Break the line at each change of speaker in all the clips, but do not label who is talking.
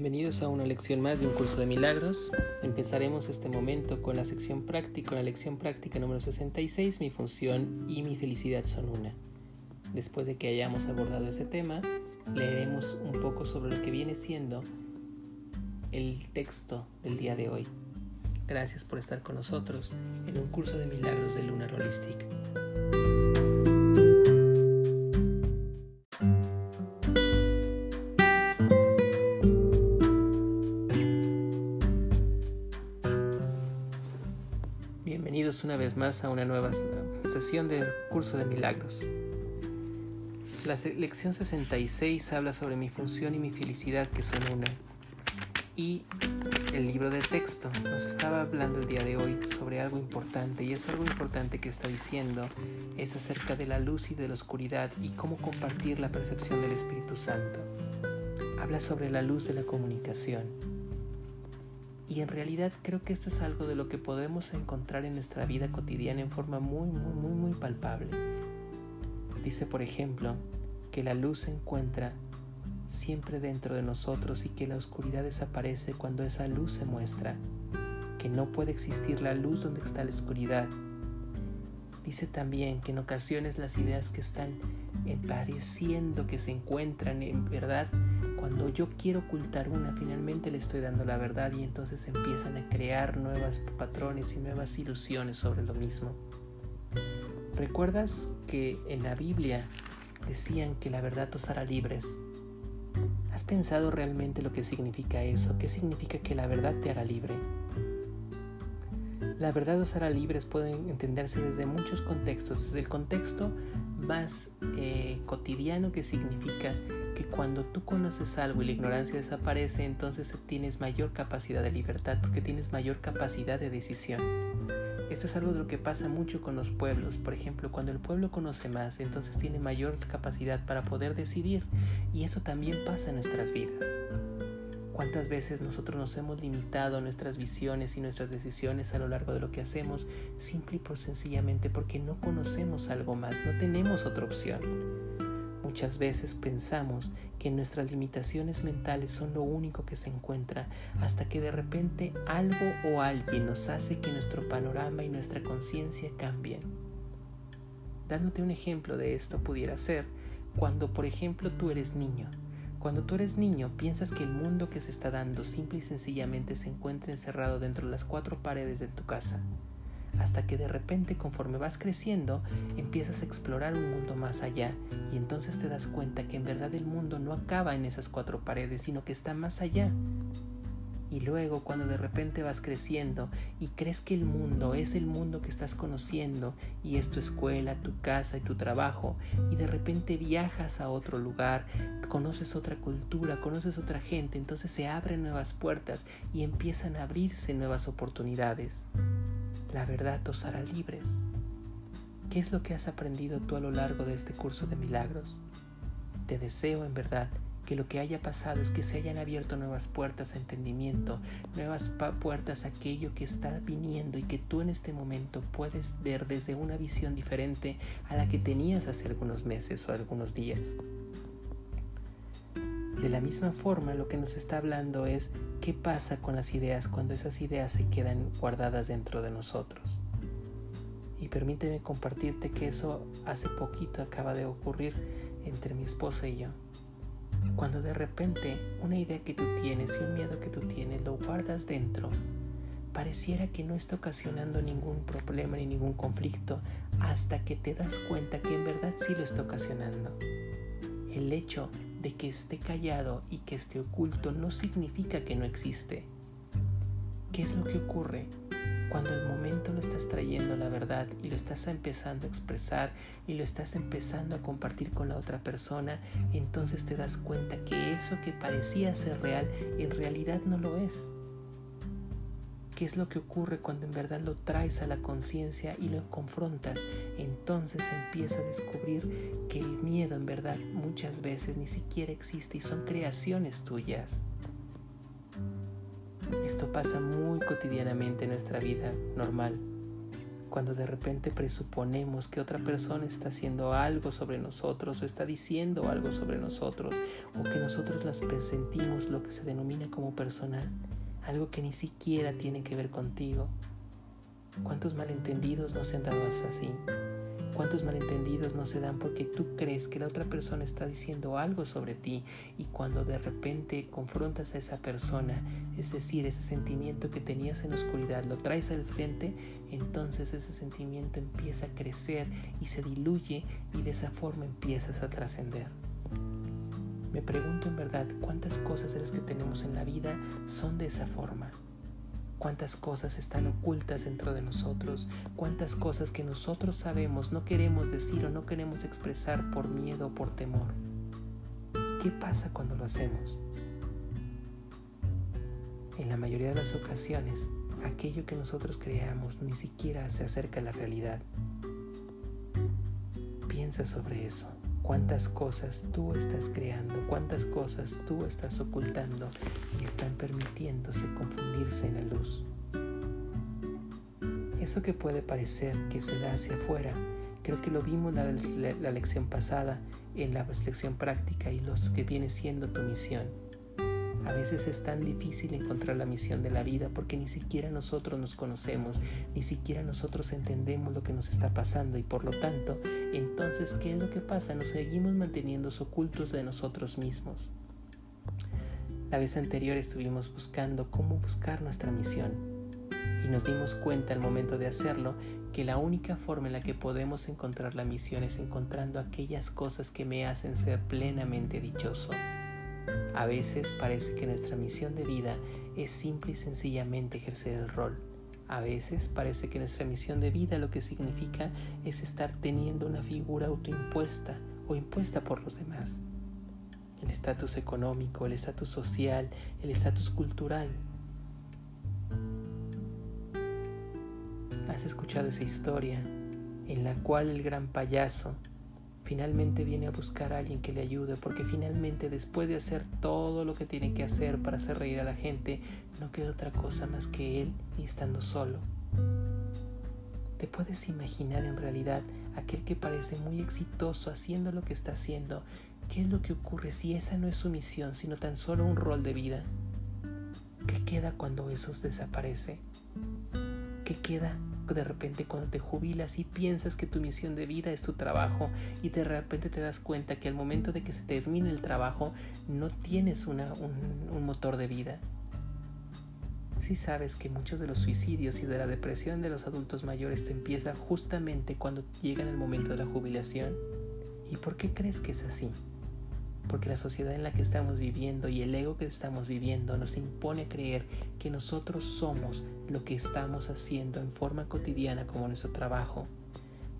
Bienvenidos a una lección más de un curso de milagros. Empezaremos este momento con la sección práctica, la lección práctica número 66, mi función y mi felicidad son una. Después de que hayamos abordado ese tema, leeremos un poco sobre lo que viene siendo el texto del día de hoy. Gracias por estar con nosotros en un curso de milagros de Luna Holistic. Más a una nueva sesión del curso de milagros. La lección 66 habla sobre mi función y mi felicidad que son una. Y el libro de texto nos estaba hablando el día de hoy sobre algo importante y es algo importante que está diciendo es acerca de la luz y de la oscuridad y cómo compartir la percepción del Espíritu Santo. Habla sobre la luz de la comunicación y en realidad creo que esto es algo de lo que podemos encontrar en nuestra vida cotidiana en forma muy, muy, muy, muy palpable. Dice, por ejemplo, que la luz se encuentra siempre dentro de nosotros y que la oscuridad desaparece cuando esa luz se muestra, que no puede existir la luz donde está la oscuridad. Dice también que en ocasiones las ideas que están pareciendo que se encuentran en verdad cuando yo quiero ocultar una, finalmente le estoy dando la verdad y entonces empiezan a crear nuevos patrones y nuevas ilusiones sobre lo mismo. ¿Recuerdas que en la Biblia decían que la verdad os hará libres? ¿Has pensado realmente lo que significa eso? ¿Qué significa que la verdad te hará libre? La verdad os hará libres pueden entenderse desde muchos contextos, desde el contexto más eh, cotidiano que significa cuando tú conoces algo y la ignorancia desaparece, entonces tienes mayor capacidad de libertad porque tienes mayor capacidad de decisión. Esto es algo de lo que pasa mucho con los pueblos. Por ejemplo, cuando el pueblo conoce más, entonces tiene mayor capacidad para poder decidir. Y eso también pasa en nuestras vidas. ¿Cuántas veces nosotros nos hemos limitado nuestras visiones y nuestras decisiones a lo largo de lo que hacemos simple y por sencillamente porque no conocemos algo más, no tenemos otra opción? Muchas veces pensamos que nuestras limitaciones mentales son lo único que se encuentra hasta que de repente algo o alguien nos hace que nuestro panorama y nuestra conciencia cambien. Dándote un ejemplo de esto pudiera ser cuando por ejemplo tú eres niño. Cuando tú eres niño piensas que el mundo que se está dando simple y sencillamente se encuentra encerrado dentro de las cuatro paredes de tu casa hasta que de repente conforme vas creciendo empiezas a explorar un mundo más allá y entonces te das cuenta que en verdad el mundo no acaba en esas cuatro paredes, sino que está más allá. Y luego cuando de repente vas creciendo y crees que el mundo es el mundo que estás conociendo y es tu escuela, tu casa y tu trabajo y de repente viajas a otro lugar, conoces otra cultura, conoces otra gente, entonces se abren nuevas puertas y empiezan a abrirse nuevas oportunidades la verdad os hará libres. ¿Qué es lo que has aprendido tú a lo largo de este curso de milagros? Te deseo en verdad que lo que haya pasado es que se hayan abierto nuevas puertas a entendimiento, nuevas puertas a aquello que está viniendo y que tú en este momento puedes ver desde una visión diferente a la que tenías hace algunos meses o algunos días. De la misma forma, lo que nos está hablando es qué pasa con las ideas cuando esas ideas se quedan guardadas dentro de nosotros. Y permíteme compartirte que eso hace poquito acaba de ocurrir entre mi esposa y yo. Cuando de repente una idea que tú tienes y un miedo que tú tienes lo guardas dentro, pareciera que no está ocasionando ningún problema ni ningún conflicto hasta que te das cuenta que en verdad sí lo está ocasionando. El hecho de que esté callado y que esté oculto no significa que no existe. ¿Qué es lo que ocurre? Cuando el momento lo estás trayendo la verdad y lo estás empezando a expresar y lo estás empezando a compartir con la otra persona, entonces te das cuenta que eso que parecía ser real en realidad no lo es. ¿Qué es lo que ocurre cuando en verdad lo traes a la conciencia y lo confrontas? Entonces empieza a descubrir que el miedo en verdad muchas veces ni siquiera existe y son creaciones tuyas. Esto pasa muy cotidianamente en nuestra vida normal. cuando de repente presuponemos que otra persona está haciendo algo sobre nosotros o está diciendo algo sobre nosotros o que nosotros las presentimos lo que se denomina como personal, algo que ni siquiera tiene que ver contigo. ¿Cuántos malentendidos no se han dado así? ¿Cuántos malentendidos no se dan porque tú crees que la otra persona está diciendo algo sobre ti y cuando de repente confrontas a esa persona, es decir, ese sentimiento que tenías en oscuridad, lo traes al frente, entonces ese sentimiento empieza a crecer y se diluye y de esa forma empiezas a trascender? Me pregunto en verdad cuántas cosas de las que tenemos en la vida son de esa forma cuántas cosas están ocultas dentro de nosotros, cuántas cosas que nosotros sabemos no queremos decir o no queremos expresar por miedo o por temor. ¿Qué pasa cuando lo hacemos? En la mayoría de las ocasiones, aquello que nosotros creamos ni siquiera se acerca a la realidad. Piensa sobre eso cuántas cosas tú estás creando, cuántas cosas tú estás ocultando y están permitiéndose confundirse en la luz. Eso que puede parecer que se da hacia afuera, creo que lo vimos la, lección pasada en la lección práctica y los que viene siendo tu misión. A veces es tan difícil encontrar la misión de la vida porque ni siquiera nosotros nos conocemos, ni siquiera nosotros entendemos lo que nos está pasando y por lo tanto, entonces, ¿qué es lo que pasa? Nos seguimos manteniendo ocultos de nosotros mismos. La vez anterior estuvimos buscando cómo buscar nuestra misión y nos dimos cuenta al momento de hacerlo que la única forma en la que podemos encontrar la misión es encontrando aquellas cosas que me hacen ser plenamente dichoso. A veces parece que nuestra misión de vida es simple y sencillamente ejercer el rol. A veces parece que nuestra misión de vida lo que significa es estar teniendo una figura autoimpuesta o impuesta por los demás. El estatus económico, el estatus social, el estatus cultural. ¿Has escuchado esa historia en la cual el gran payaso finalmente viene a buscar a alguien que le ayude, porque finalmente después de hacer todo lo que tiene que hacer para hacer reír a la gente, no queda otra cosa más que él y estando solo. ¿Te puedes imaginar en realidad aquel que parece muy exitoso haciendo lo que está haciendo? ¿Qué es lo que ocurre si esa no es su misión, sino tan solo un rol de vida? ¿Qué queda cuando eso desaparece? ¿Qué queda de repente cuando te jubilas y piensas que tu misión de vida es tu trabajo y de repente te das cuenta que al momento de que se termine el trabajo no tienes una, un, motor de vida. Si sabes que muchos de los suicidios y de la depresión de los adultos mayores te empieza justamente cuando llegan el momento de la jubilación. ¿Y por qué crees que es así? Porque la sociedad en la que estamos viviendo y el ego que estamos viviendo nos impone creer que nosotros somos lo que estamos haciendo en forma cotidiana como nuestro trabajo.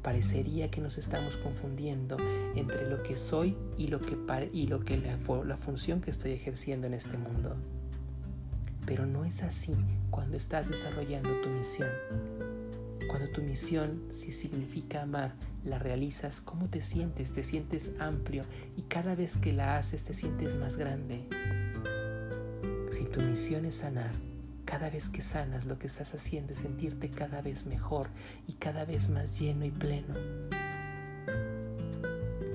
Parecería que nos estamos confundiendo entre lo que soy y lo que, y lo que la, la función que estoy ejerciendo en este mundo. Pero no es así cuando estás desarrollando tu misión. Cuando tu misión, si significa amar, la realizas, ¿cómo te sientes? Te sientes amplio y cada vez que la haces te sientes más grande. Si tu misión es sanar, cada vez que sanas lo que estás haciendo es sentirte cada vez mejor y cada vez más lleno y pleno.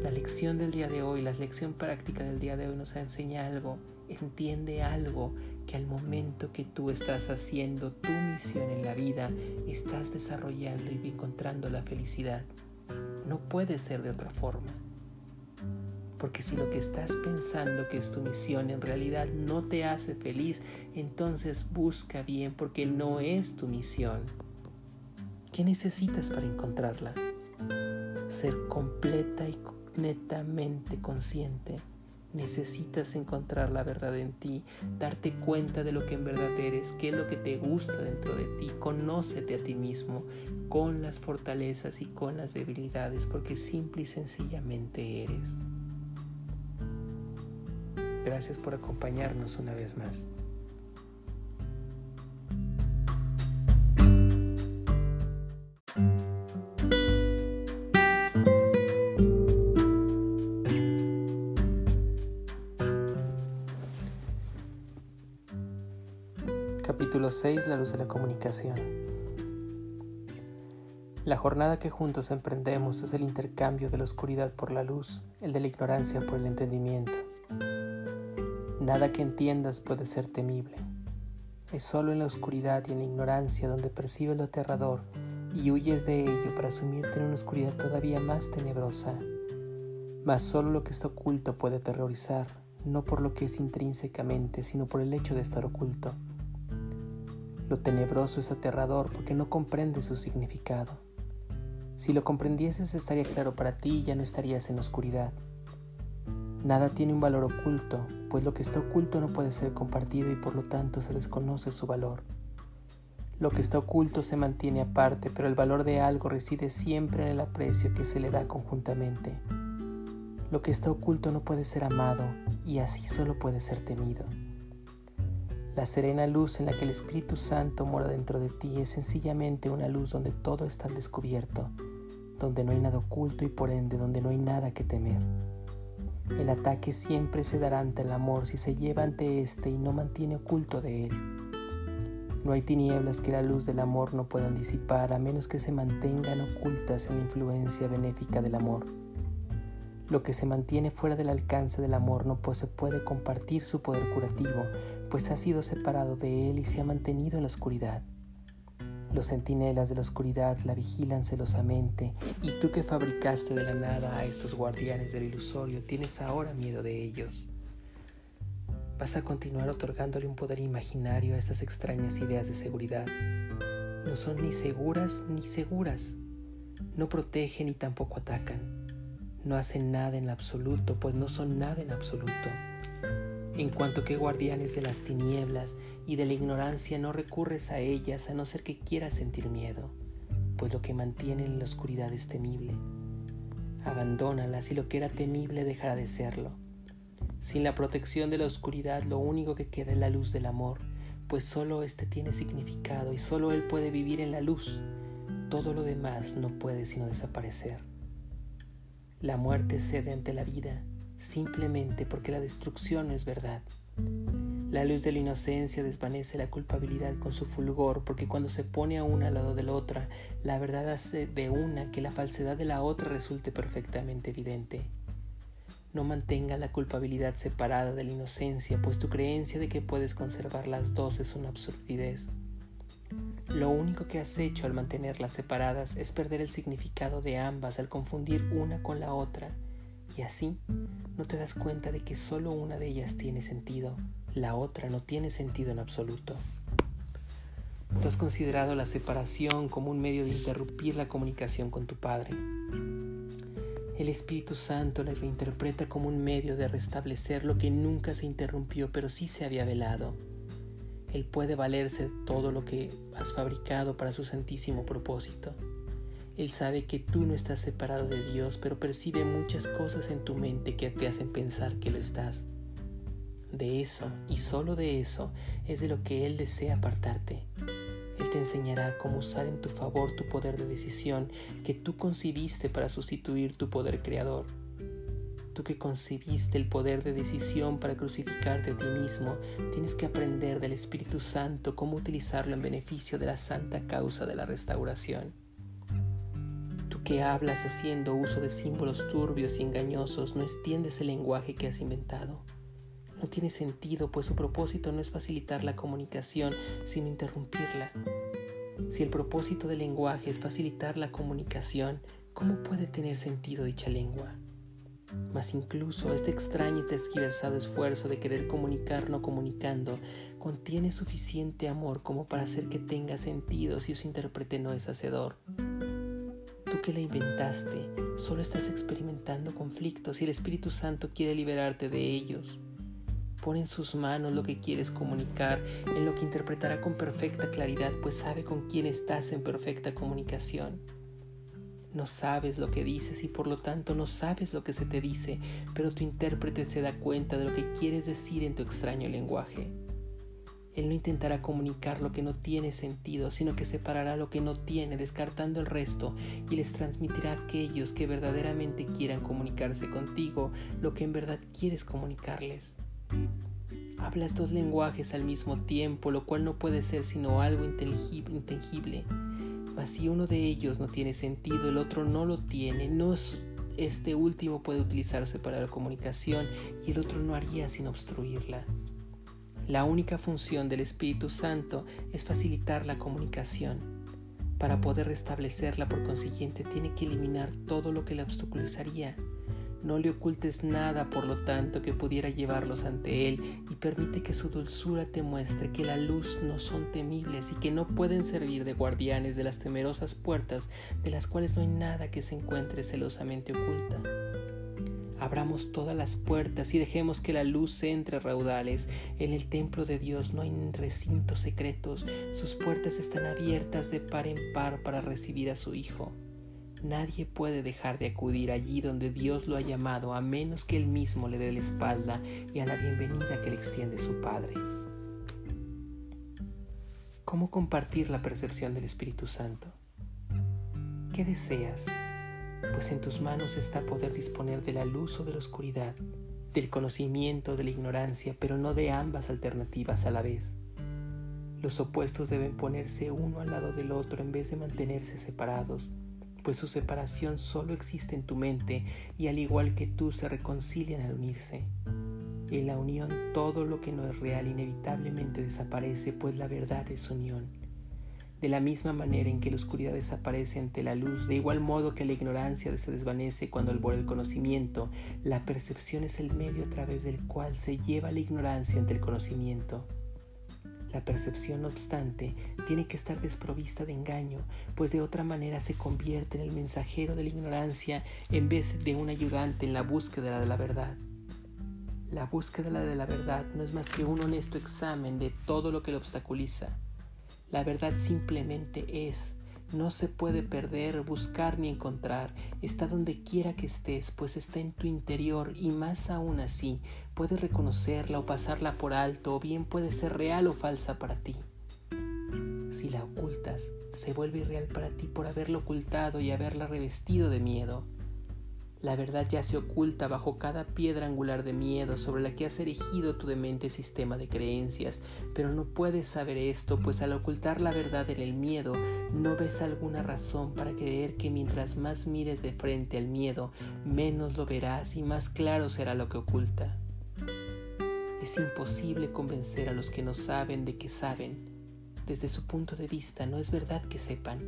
La lección del día de hoy, la lección práctica del día de hoy nos enseña algo, entiende algo que al momento que tú estás haciendo tu misión en la vida, estás desarrollando y encontrando la felicidad. No puede ser de otra forma. Porque si lo que estás pensando que es tu misión en realidad no te hace feliz, entonces busca bien porque no es tu misión. ¿Qué necesitas para encontrarla? Ser completa y netamente consciente Necesitas encontrar la verdad en ti, darte cuenta de lo que en verdad eres, qué es lo que te gusta dentro de ti. Conócete a ti mismo con las fortalezas y con las debilidades, porque simple y sencillamente eres. Gracias por acompañarnos una vez más. 6. La luz de la comunicación. La jornada que juntos emprendemos es el intercambio de la oscuridad por la luz, el de la ignorancia por el entendimiento. Nada que entiendas puede ser temible. Es solo en la oscuridad y en la ignorancia donde percibes lo aterrador y huyes de ello para sumirte en una oscuridad todavía más tenebrosa. Mas solo lo que está oculto puede aterrorizar, no por lo que es intrínsecamente, sino por el hecho de estar oculto. Lo tenebroso es aterrador porque no comprende su significado. Si lo comprendieses estaría claro para ti y ya no estarías en oscuridad. Nada tiene un valor oculto, pues lo que está oculto no puede ser compartido y por lo tanto se desconoce su valor. Lo que está oculto se mantiene aparte, pero el valor de algo reside siempre en el aprecio que se le da conjuntamente. Lo que está oculto no puede ser amado y así solo puede ser temido. La serena luz en la que el Espíritu Santo mora dentro de ti es sencillamente una luz donde todo está al descubierto, donde no hay nada oculto y por ende donde no hay nada que temer. El ataque siempre se dará ante el amor si se lleva ante éste y no mantiene oculto de él. No hay tinieblas que la luz del amor no puedan disipar a menos que se mantengan ocultas en la influencia benéfica del amor. Lo que se mantiene fuera del alcance del amor no pues puede compartir su poder curativo, pues ha sido separado de él y se ha mantenido en la oscuridad. Los centinelas de la oscuridad la vigilan celosamente, y tú que fabricaste de la nada a estos guardianes del ilusorio, tienes ahora miedo de ellos. Vas a continuar otorgándole un poder imaginario a estas extrañas ideas de seguridad. No son ni seguras ni seguras. No protegen ni tampoco atacan no hacen nada en absoluto, pues no son nada en absoluto. En cuanto que guardianes de las tinieblas y de la ignorancia no recurres a ellas a no ser que quieras sentir miedo, pues lo que mantiene en la oscuridad es temible. Abandónalas y lo que era temible dejará de serlo. Sin la protección de la oscuridad lo único que queda es la luz del amor, pues solo éste tiene significado y solo él puede vivir en la luz. Todo lo demás no puede sino desaparecer. La muerte cede ante la vida simplemente porque la destrucción no es verdad. La luz de la inocencia desvanece la culpabilidad con su fulgor, porque cuando se pone a una al lado de la otra, la verdad hace de una que la falsedad de la otra resulte perfectamente evidente. No mantenga la culpabilidad separada de la inocencia, pues tu creencia de que puedes conservar las dos es una absurdidez. Lo único que has hecho al mantenerlas separadas es perder el significado de ambas al confundir una con la otra, y así no te das cuenta de que solo una de ellas tiene sentido, la otra no tiene sentido en absoluto. Tú has considerado la separación como un medio de interrumpir la comunicación con tu Padre. El Espíritu Santo la reinterpreta como un medio de restablecer lo que nunca se interrumpió pero sí se había velado él puede valerse de todo lo que has fabricado para su santísimo propósito. Él sabe que tú no estás separado de Dios, pero percibe muchas cosas en tu mente que te hacen pensar que lo estás. De eso, y solo de eso, es de lo que Él desea apartarte. Él te enseñará cómo usar en tu favor tu poder de decisión que tú concibiste para sustituir tu poder creador Tú que concibiste el poder de decisión para crucificarte a ti mismo, tienes que aprender del Espíritu Santo cómo utilizarlo en beneficio de la santa causa de la restauración. Que hablas haciendo uso de símbolos turbios y engañosos, no extiendes el lenguaje que has inventado. No tiene sentido, pues su propósito no es facilitar la comunicación, sino interrumpirla. Si el propósito del lenguaje es facilitar la comunicación, ¿cómo puede tener sentido dicha lengua? Mas incluso este extraño y tergiversado esfuerzo de querer comunicar no comunicando contiene suficiente amor como para hacer que tenga sentido si su intérprete no es hacedor. Que la inventaste, solo estás experimentando conflictos y el Espíritu Santo quiere liberarte de ellos. Pon en sus manos lo que quieres comunicar, en lo que interpretará con perfecta claridad, pues sabe con quién estás en perfecta comunicación. No sabes lo que dices y por lo tanto no sabes lo que se te dice, pero tu intérprete se da cuenta de lo que quieres decir en tu extraño lenguaje. Él no intentará comunicar lo que no tiene sentido, sino que separará lo que no tiene, descartando el resto, y les transmitirá a aquellos que verdaderamente quieran comunicarse contigo lo que en verdad quieres comunicarles. Hablas dos lenguajes al mismo tiempo, lo cual no puede ser sino algo intangible si uno de ellos no tiene sentido, el otro no lo tiene, no este último puede utilizarse para la comunicación y el otro no haría sin obstruirla. La única función del Espíritu Santo es facilitar la comunicación. Para poder restablecerla, por consiguiente, tiene que eliminar todo lo que la obstaculizaría no le ocultes nada, por lo tanto, que pudiera llevarlos ante Él y permite que su dulzura te muestre que la luz no son temibles y que no pueden servir de guardianes de las temerosas puertas de las cuales no hay nada que se encuentre celosamente oculta. Abramos todas las puertas y dejemos que la luz entre raudales. En el templo de Dios no hay recintos secretos, sus puertas están abiertas de par en par para recibir a su Hijo. Nadie puede dejar de acudir allí donde Dios lo ha llamado a menos que él mismo le dé la espalda y a la bienvenida que le extiende su Padre. ¿Cómo compartir la percepción del Espíritu Santo? ¿Qué deseas? Pues en tus manos está poder disponer de la luz o de la oscuridad, del conocimiento, de la ignorancia, pero no de ambas alternativas a la vez. Los opuestos deben ponerse uno al lado del otro en vez de mantenerse separados pues su separación solo existe en tu mente y al igual que tú se reconcilian al unirse. En la unión todo lo que no es real inevitablemente desaparece, pues la verdad es unión. De la misma manera en que la oscuridad desaparece ante la luz, de igual modo que la ignorancia se desvanece cuando albora el conocimiento, la percepción es el medio a través del cual se lleva la ignorancia ante el conocimiento. La percepción, no obstante, tiene que estar desprovista de engaño, pues de otra manera se convierte en el mensajero de la ignorancia en vez de un ayudante en la búsqueda de la verdad. La búsqueda de la verdad no es más que un honesto examen de todo lo que lo obstaculiza. La verdad simplemente es no se puede perder, buscar ni encontrar. Está donde quiera que estés, pues está en tu interior y más aún así, puedes reconocerla o pasarla por alto o bien puede ser real o falsa para ti. Si la ocultas, se vuelve irreal para ti por haberla ocultado y haberla revestido de miedo. La verdad ya se oculta bajo cada piedra angular de miedo sobre la que has erigido tu demente sistema de creencias, pero no puedes saber esto, pues al ocultar la verdad en el miedo, no ves alguna razón para creer que mientras más mires de frente al miedo, menos lo verás y más claro será lo que oculta. Es imposible convencer a los que no saben de que saben. Desde su punto de vista no es verdad que sepan,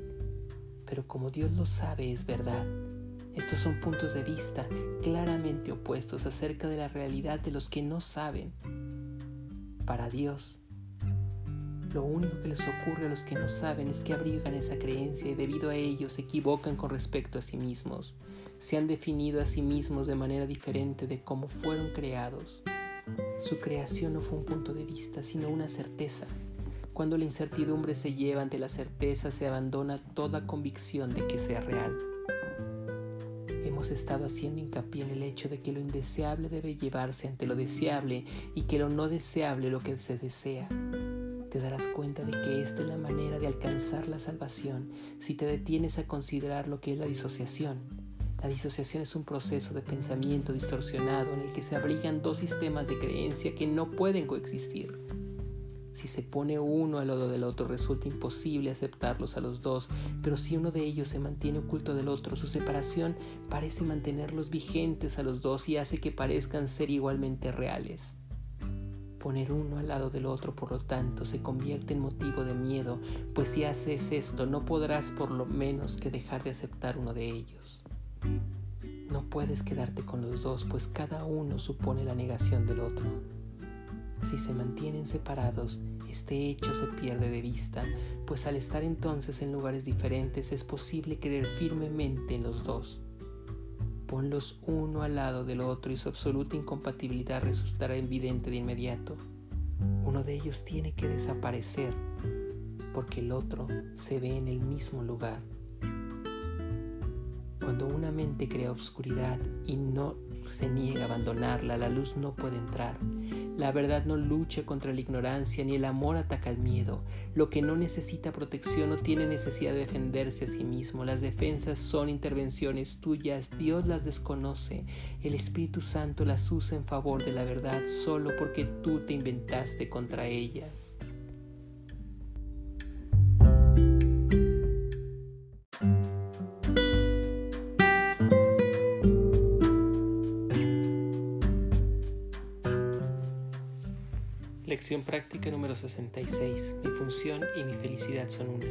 pero como Dios lo sabe es verdad estos son puntos de vista claramente opuestos acerca de la realidad de los que no saben. Para Dios, lo único que les ocurre a los que no saben es que abrigan esa creencia y debido a ello se equivocan con respecto a sí mismos. Se han definido a sí mismos de manera diferente de cómo fueron creados. Su creación no fue un punto de vista, sino una certeza. Cuando la incertidumbre se lleva ante la certeza, se abandona toda convicción de que sea real hemos estado haciendo hincapié en el hecho de que lo indeseable debe llevarse ante lo deseable y que lo no deseable lo que se desea. Te darás cuenta de que esta es la manera de alcanzar la salvación si te detienes a considerar lo que es la disociación. La disociación es un proceso de pensamiento distorsionado en el que se abrigan dos sistemas de creencia que no pueden coexistir. Si se pone uno al lado del otro resulta imposible aceptarlos a los dos, pero si uno de ellos se mantiene oculto del otro, su separación parece mantenerlos vigentes a los dos y hace que parezcan ser igualmente reales. Poner uno al lado del otro, por lo tanto, se convierte en motivo de miedo, pues si haces esto no podrás por lo menos que dejar de aceptar uno de ellos. No puedes quedarte con los dos, pues cada uno supone la negación del otro. Si se mantienen separados, este hecho se pierde de vista, pues al estar entonces en lugares diferentes es posible creer firmemente en los dos. Ponlos uno al lado del otro y su absoluta incompatibilidad resultará evidente de inmediato. Uno de ellos tiene que desaparecer porque el otro se ve en el mismo lugar. Cuando una mente crea oscuridad y no se niega a abandonarla, la luz no puede entrar. La verdad no lucha contra la ignorancia, ni el amor ataca el miedo. Lo que no necesita protección no tiene necesidad de defenderse a sí mismo. Las defensas son intervenciones tuyas, Dios las desconoce. El Espíritu Santo las usa en favor de la verdad solo porque tú te inventaste contra ellas. Práctica número 66. Mi función y mi felicidad son una.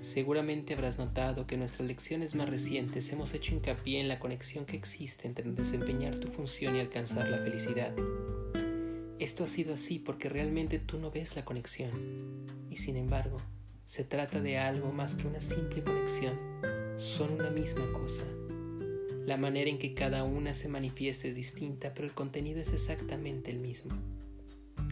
Seguramente habrás notado que en nuestras lecciones más recientes hemos hecho hincapié en la conexión que existe entre desempeñar tu función y alcanzar la felicidad. Esto ha sido así porque realmente tú no ves la conexión y sin embargo se trata de algo más que una simple conexión. Son una misma cosa. La manera en que cada una se manifiesta es distinta, pero el contenido es exactamente el mismo.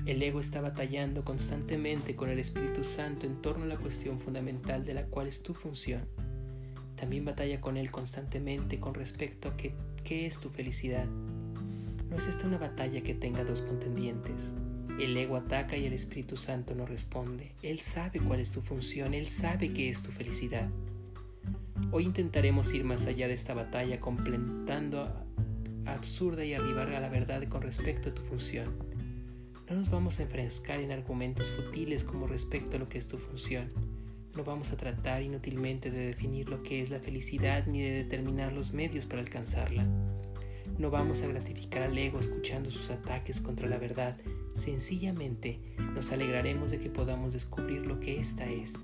El ego está batallando constantemente con el Espíritu Santo en torno a la cuestión fundamental de la cual es tu función. También batalla con él constantemente con respecto a qué, qué es tu felicidad. No es esta una batalla que tenga dos contendientes. El ego ataca y el Espíritu Santo no responde. Él sabe cuál es tu función, él sabe qué es tu felicidad. Hoy intentaremos ir más allá de esta batalla completando absurda y arribar a la verdad con respecto a tu función. No nos vamos a enfrescar en argumentos futiles como respecto a lo que es tu función. No vamos a tratar inútilmente de definir lo que es la felicidad ni de determinar los medios para alcanzarla. No vamos a gratificar al ego escuchando sus ataques contra la verdad. Sencillamente nos alegraremos de que podamos descubrir lo que ésta es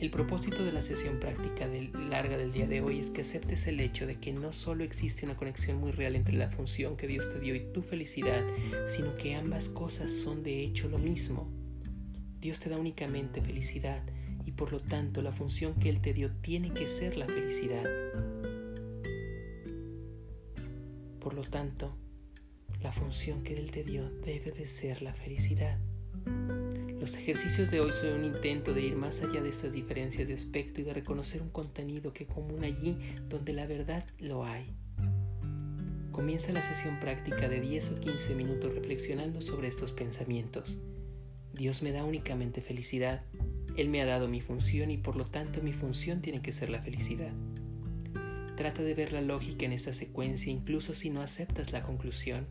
el propósito de la sesión práctica larga del día de hoy es que aceptes el hecho de que no solo existe una conexión muy real entre la función que Dios te dio y tu felicidad, sino que ambas cosas son de hecho lo mismo. Dios te da únicamente felicidad y por lo tanto la función que Él te dio tiene que ser la felicidad. Por lo tanto, la función que Él te dio debe de ser la felicidad. Los ejercicios de hoy son un intento de ir más allá de estas diferencias de aspecto y de reconocer un contenido que común allí donde la verdad lo hay. Comienza la sesión práctica de 10 o 15 minutos reflexionando sobre estos pensamientos. Dios me da únicamente felicidad. Él me ha dado mi función y por lo tanto mi función tiene que ser la felicidad. Trata de ver la lógica en esta secuencia incluso si no aceptas la conclusión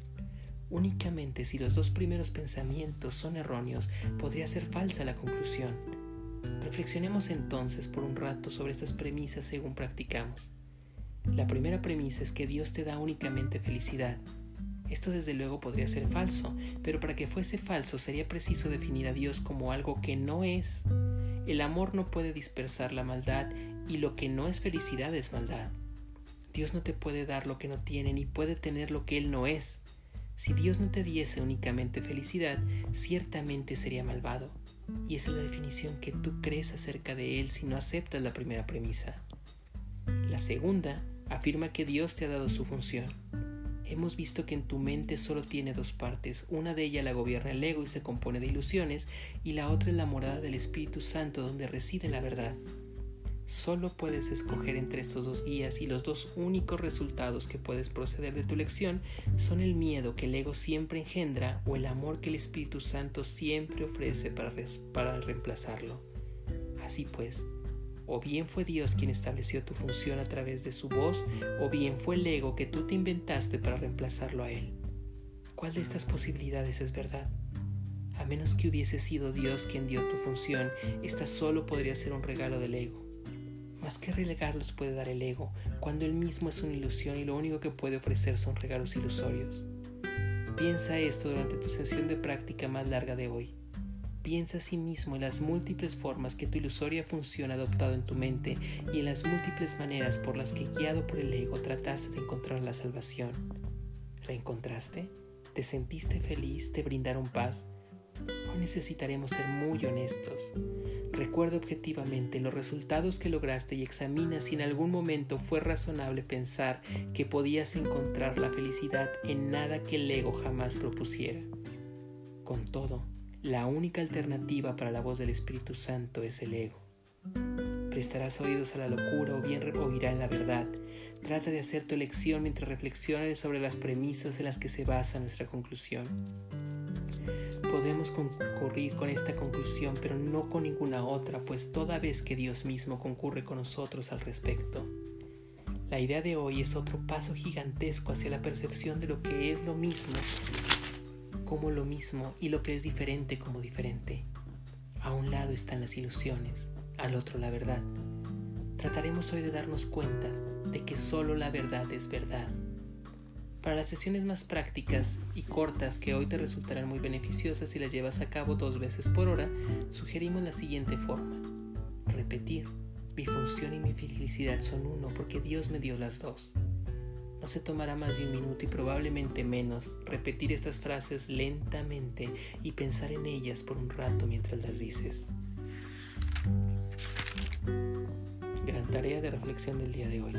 Únicamente si los dos primeros pensamientos son erróneos, podría ser falsa la conclusión. Reflexionemos entonces por un rato sobre estas premisas según practicamos. La primera premisa es que Dios te da únicamente felicidad. Esto desde luego podría ser falso, pero para que fuese falso sería preciso definir a Dios como algo que no es. El amor no puede dispersar la maldad y lo que no es felicidad es maldad. Dios no te puede dar lo que no tiene ni puede tener lo que Él no es. Si Dios no te diese únicamente felicidad, ciertamente sería malvado. Y esa es la definición que tú crees acerca de Él si no aceptas la primera premisa. La segunda afirma que Dios te ha dado su función. Hemos visto que en tu mente solo tiene dos partes. Una de ellas la gobierna el ego y se compone de ilusiones, y la otra es la morada del Espíritu Santo donde reside la verdad. Solo puedes escoger entre estos dos guías y los dos únicos resultados que puedes proceder de tu lección son el miedo que el ego siempre engendra o el amor que el Espíritu Santo siempre ofrece para, para reemplazarlo. Así pues, o bien fue Dios quien estableció tu función a través de su voz, o bien fue el ego que tú te inventaste para reemplazarlo a él. ¿Cuál de estas posibilidades es verdad? A menos que hubiese sido Dios quien dio tu función, esta solo podría ser un regalo del ego. Más que regalos puede dar el ego, cuando él mismo es una ilusión y lo único que puede ofrecer son regalos ilusorios. Piensa esto durante tu sesión de práctica más larga de hoy. Piensa a sí mismo en las múltiples formas que tu ilusoria función ha adoptado en tu mente y en las múltiples maneras por las que guiado por el ego trataste de encontrar la salvación. ¿La encontraste? ¿Te sentiste feliz? ¿Te brindaron paz? Hoy necesitaremos ser muy honestos. Recuerda objetivamente los resultados que lograste y examina si en algún momento fue razonable pensar que podías encontrar la felicidad en nada que el ego jamás propusiera. Con todo, la única alternativa para la voz del Espíritu Santo es el ego. Prestarás oídos a la locura o bien oirás la verdad. Trata de hacer tu elección mientras reflexiones sobre las premisas en las que se basa nuestra conclusión. Podemos concurrir con esta conclusión, pero no con ninguna otra, pues toda vez que Dios mismo concurre con nosotros al respecto. La idea de hoy es otro paso gigantesco hacia la percepción de lo que es lo mismo como lo mismo y lo que es diferente como diferente. A un lado están las ilusiones, al otro la verdad. Trataremos hoy de darnos cuenta de que solo la verdad es verdad. Para las sesiones más prácticas y cortas que hoy te resultarán muy beneficiosas si las llevas a cabo dos veces por hora, sugerimos la siguiente forma. Repetir. Mi función y mi felicidad son uno porque Dios me dio las dos. No se tomará más de un minuto y probablemente menos repetir estas frases lentamente y pensar en ellas por un rato mientras las dices. Gran tarea de reflexión del día de hoy.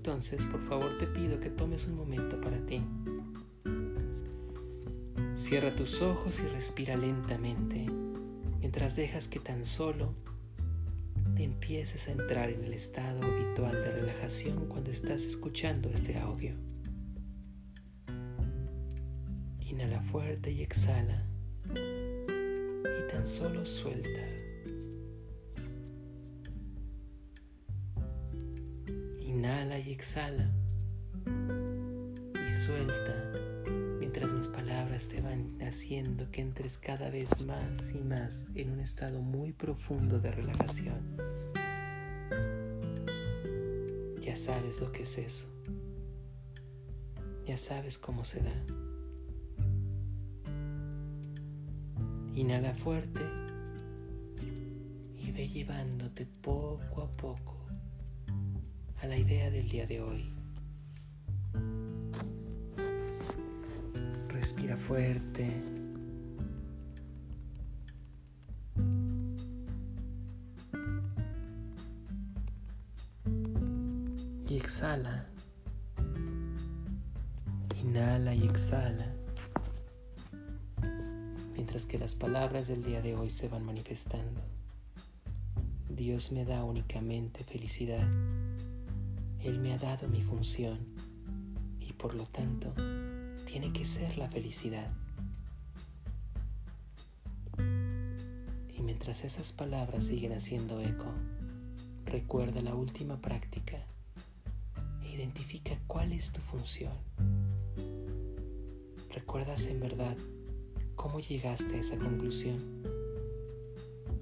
Entonces, por favor, te pido que tomes un momento para ti. Cierra tus ojos y respira lentamente mientras dejas que tan solo te empieces a entrar en el estado habitual de relajación cuando estás escuchando este audio. Inhala fuerte y exhala y tan solo suelta. Inhala y exhala y suelta mientras mis palabras te van haciendo que entres cada vez más y más en un estado muy profundo de relajación. Ya sabes lo que es eso. Ya sabes cómo se da. Inhala fuerte y ve llevándote poco a poco a la idea del día de hoy. Respira fuerte. Y exhala. Inhala y exhala. Mientras que las palabras del día de hoy se van manifestando. Dios me da únicamente felicidad. Él me ha dado mi función y por lo tanto tiene que ser la felicidad. Y mientras esas palabras siguen haciendo eco, recuerda la última práctica e identifica cuál es tu función. ¿Recuerdas en verdad cómo llegaste a esa conclusión?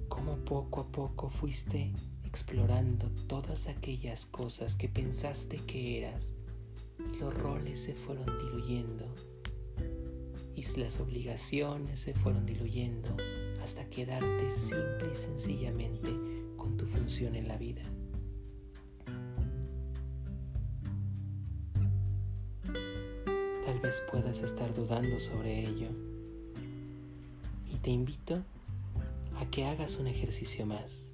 ¿Cómo poco a poco fuiste explorando todas aquellas cosas que pensaste que eras los roles se fueron diluyendo y las obligaciones se fueron diluyendo hasta quedarte simple y sencillamente con tu función en la vida. Tal vez puedas estar dudando sobre ello y te invito a que hagas un ejercicio más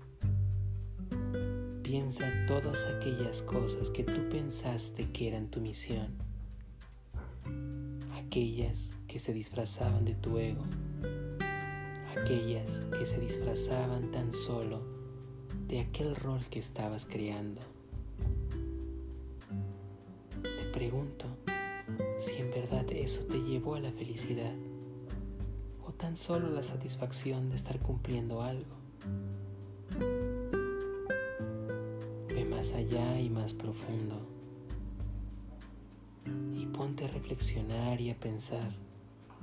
Piensa todas aquellas cosas que tú pensaste que eran tu misión, aquellas que se disfrazaban de tu ego, aquellas que se disfrazaban tan solo de aquel rol que estabas creando. Te pregunto si en verdad eso te llevó a la felicidad o tan solo la satisfacción de estar cumpliendo algo. Allá y más profundo. Y ponte a reflexionar y a pensar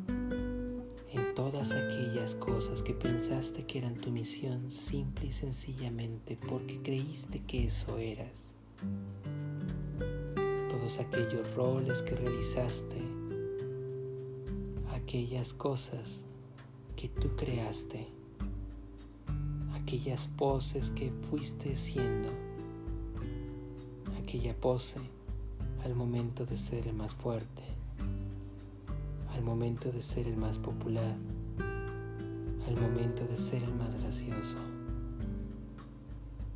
en todas aquellas cosas que pensaste que eran tu misión simple y sencillamente porque creíste que eso eras. Todos aquellos roles que realizaste, aquellas cosas que tú creaste, aquellas poses que fuiste haciendo aquella pose al momento de ser el más fuerte, al momento de ser el más popular, al momento de ser el más gracioso.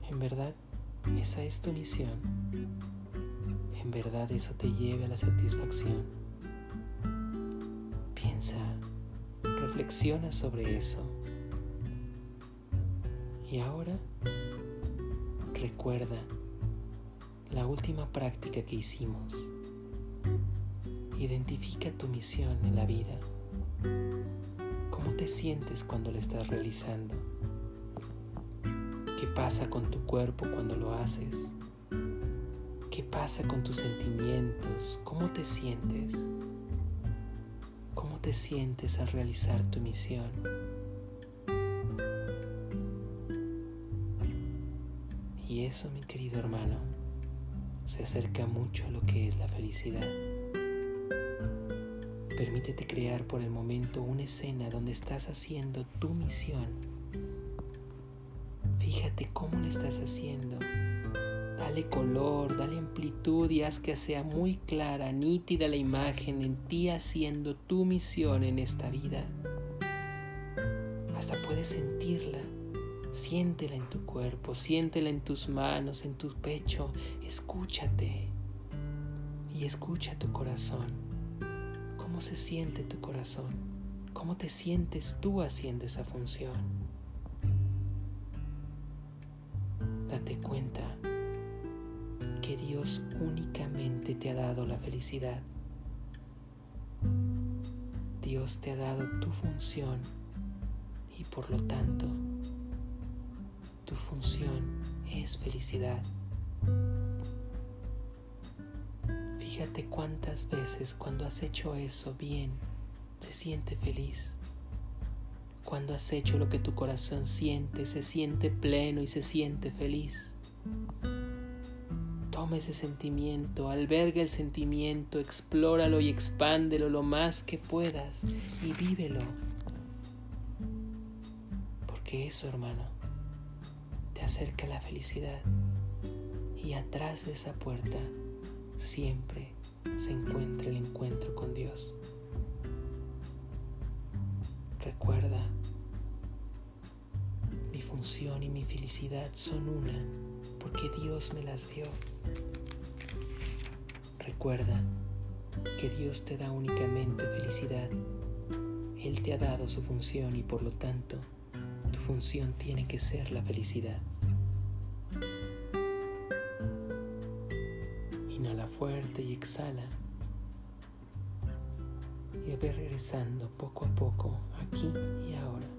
En verdad, esa es tu misión. En verdad eso te lleva a la satisfacción. Piensa, reflexiona sobre eso. Y ahora, recuerda la última práctica que hicimos. Identifica tu misión en la vida. ¿Cómo te sientes cuando la estás realizando? ¿Qué pasa con tu cuerpo cuando lo haces? ¿Qué pasa con tus sentimientos? ¿Cómo te sientes? ¿Cómo te sientes al realizar tu misión? Y eso, mi querido hermano, se acerca mucho a lo que es la felicidad. Permítete crear por el momento una escena donde estás haciendo tu misión. Fíjate cómo lo estás haciendo. Dale color, dale amplitud y haz que sea muy clara, nítida la imagen en ti haciendo tu misión en esta vida. Hasta puedes sentirla Siéntela en tu cuerpo, siéntela en tus manos, en tu pecho. Escúchate y escucha tu corazón. ¿Cómo se siente tu corazón? ¿Cómo te sientes tú haciendo esa función? Date cuenta que Dios únicamente te ha dado la felicidad. Dios te ha dado tu función y por lo tanto tu función es felicidad. Fíjate cuántas veces cuando has hecho eso bien, se siente feliz. Cuando has hecho lo que tu corazón siente, se siente pleno y se siente feliz. Toma ese sentimiento, alberga el sentimiento, explóralo y expándelo lo más que puedas y vívelo. Porque eso, hermano, acerca la felicidad y atrás de esa puerta siempre se encuentra el encuentro con Dios. Recuerda, mi función y mi felicidad son una porque Dios me las dio. Recuerda que Dios te da únicamente felicidad. Él te ha dado su función y por lo tanto función tiene que ser la felicidad. Fuerte y exhala. Y ve regresando poco a poco, aquí y ahora.